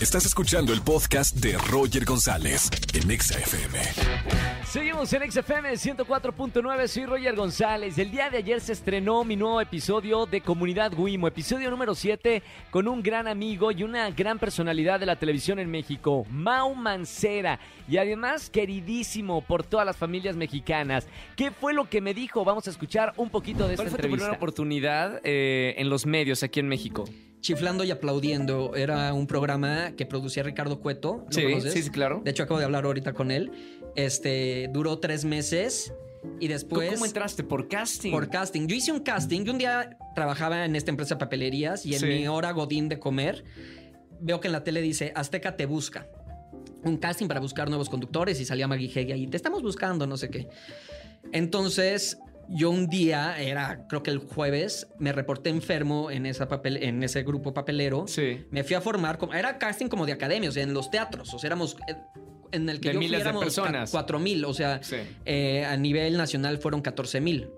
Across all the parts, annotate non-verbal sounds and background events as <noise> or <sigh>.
Estás escuchando el podcast de Roger González en Exa FM. Seguimos en XFM 104.9, soy Roger González. El día de ayer se estrenó mi nuevo episodio de Comunidad Wimo, episodio número 7, con un gran amigo y una gran personalidad de la televisión en México, Mau Mancera, y además queridísimo por todas las familias mexicanas. ¿Qué fue lo que me dijo? Vamos a escuchar un poquito de esta ¿Cuál fue tu entrevista. primera oportunidad eh, en los medios aquí en México? Chiflando y aplaudiendo era un programa que producía Ricardo Cueto. ¿lo Sí, conoces? sí, sí, claro. De hecho, acabo de hablar ahorita con él. Este duró tres meses y ¿Tú después. ¿Cómo entraste? ¿Por casting? Por casting. Yo hice un casting. Yo un día trabajaba en esta empresa de papelerías y en Sí. mi hora godín de comer veo que en la tele dice Azteca te busca. Un casting para buscar nuevos conductores y salía Maggie Heggie ahí. Te estamos buscando, no sé qué. Entonces, yo un día, era creo que el jueves, me reporté enfermo en, esa papel, en ese grupo papelero. Sí. Me fui a formar, como, era casting como de academia, o sea, en los teatros, o sea, éramos... eh, En el que De yo fui miles de éramos personas. cuatro mil, o sea, Sí. eh, a nivel nacional fueron 14 mil.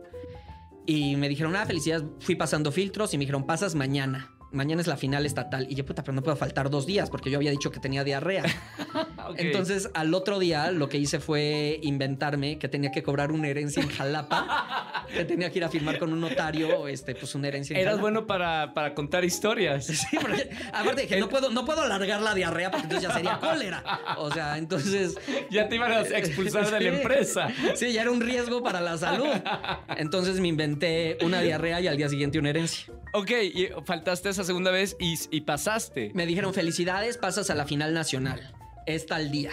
Y me dijeron, ah, felicidades, fui pasando filtros y me dijeron, pasas mañana. Mañana es la final estatal. Y yo, puta, pero no puedo faltar dos días porque yo había dicho que tenía diarrea. <laughs> Entonces, al otro día, lo que hice fue inventarme que tenía que cobrar una herencia en Jalapa, <laughs> que tenía que ir a firmar con un notario, este, pues una herencia en Eras bueno para, para contar historias. <laughs> Sí, porque aparte dije, no puedo, no puedo alargar la diarrea porque entonces ya sería cólera. O sea, entonces. <laughs> Ya te iban a expulsar de la <laughs> empresa. Sí, ya era un riesgo para la salud. Entonces me inventé una diarrea y al día siguiente una herencia. Ok, y faltaste esa segunda vez y, y pasaste. Me dijeron, felicidades, pasas a la final nacional. Es tal día.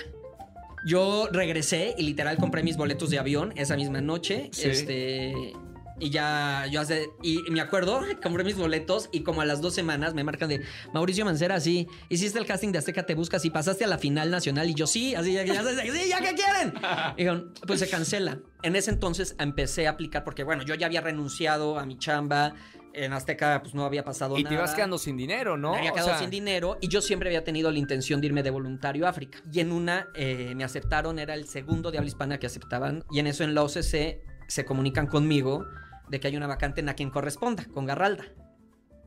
Yo regresé y literal compré mis boletos de avión esa misma noche. Sí. Este. Y ya, yo hace. Y me acuerdo, <laughs> compré mis boletos y como a las dos semanas me marcan de Mauricio Mancera, sí. Hiciste el casting de Azteca Te Buscas y pasaste a la final nacional. Y yo, sí, así, ya, ya, sí, ya que quieren. Y <laughs> dijeron, pues se cancela. En ese entonces empecé a aplicar porque, bueno, yo ya había renunciado a mi chamba. En Azteca, pues no había pasado Y nada. te ibas quedando sin dinero, ¿no? Me había O quedado sea, sin dinero y yo siempre había tenido la intención de irme de voluntario a África. Y en una eh, me aceptaron, era el segundo de habla hispana que aceptaban. Y en eso en la OCC se comunican conmigo de que hay una vacante en a quien corresponda, con Garralda.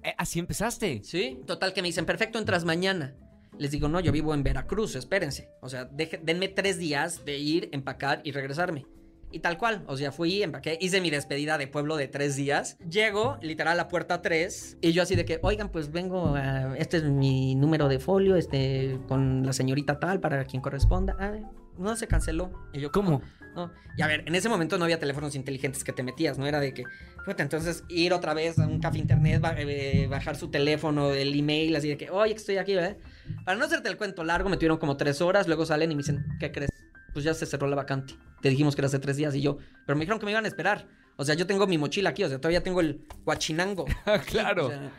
eh, así empezaste. Sí. Total que me dicen, perfecto, entras mañana. Les digo, no, yo vivo en Veracruz, espérense. O sea, deje- denme tres días de ir, empacar y regresarme. Y tal cual, o sea, fui, empaqué, hice mi despedida de pueblo de tres días. Llego, literal, a la puerta 3. Y yo así de que, oigan, pues vengo, a- este es mi número de folio, este, con la señorita tal, para quien corresponda. Ah, no, se canceló. Y yo, ¿Cómo? no. Y a ver, en ese momento no había teléfonos inteligentes que te metías, no era de que, puta, entonces ir otra vez a un café internet, eh, bajar su teléfono, el email, así de que, oye, que estoy aquí, ¿verdad? Para no hacerte el cuento largo, me tuvieron como tres horas, luego salen y me dicen, ¿qué crees? Pues ya se cerró la vacante. Te dijimos que era hace tres días y yo, pero me dijeron que me iban a esperar. O sea, yo tengo mi mochila aquí, o sea, todavía tengo el guachinango. aquí, <laughs> Claro. o sea,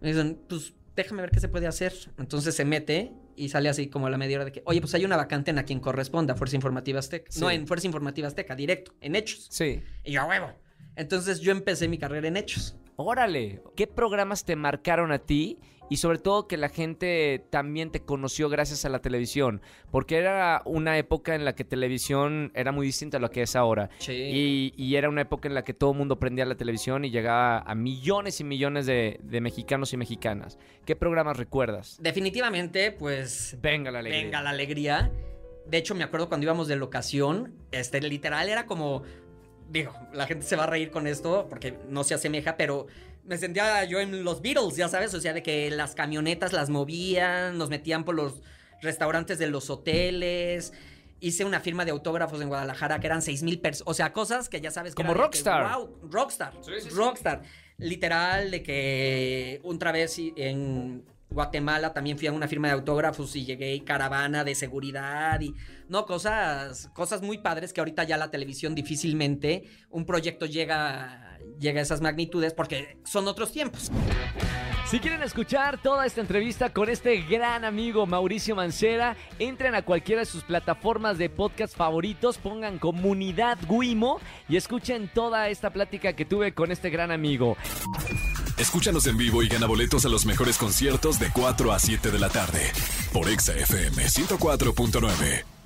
me dicen, pues déjame ver qué se puede hacer. Entonces se mete y sale así como a la media hora de que, oye, pues hay una vacante en a quien corresponda, Fuerza Informativa Azteca. Sí. No, en Fuerza Informativa Azteca, directo, en Hechos. Sí. Y yo, a huevo. Entonces yo empecé mi carrera en Hechos. Órale, ¿qué programas te marcaron a ti? Y sobre todo que la gente también te conoció gracias a la televisión, porque era una época en la que televisión era muy distinta a lo que es ahora. Sí. Y, y era una época en la que todo el mundo prendía la televisión y llegaba a millones y millones de, de mexicanos y mexicanas. ¿Qué programas recuerdas? Definitivamente, pues Venga la alegría. venga la alegría. De hecho, me acuerdo cuando íbamos de locación, este, literal era como, digo, la gente se va a reír con esto porque no se asemeja, pero me sentía yo en los Beatles, ya sabes, o sea, de que las camionetas las movían, nos metían por los restaurantes de los hoteles. Hice una firma de autógrafos en Guadalajara que eran 6 mil personas. O sea, cosas que ya sabes que Como que, rockstar. wow, rockstar. Sí, sí, sí. rockstar. Literal, de que otra vez en Guatemala también fui a una firma de autógrafos y llegué y caravana de seguridad y no cosas cosas muy padres que ahorita ya la televisión difícilmente un proyecto llega llega a esas magnitudes porque son otros tiempos. Si quieren escuchar toda esta entrevista con este gran amigo Mauricio Mancera, entren a cualquiera de sus plataformas de podcast favoritos, pongan comunidad Guimo y escuchen toda esta plática que tuve con este gran amigo. Escúchanos en vivo y gana boletos a los mejores conciertos de 4 a 7 de la tarde por Exa FM 104.9.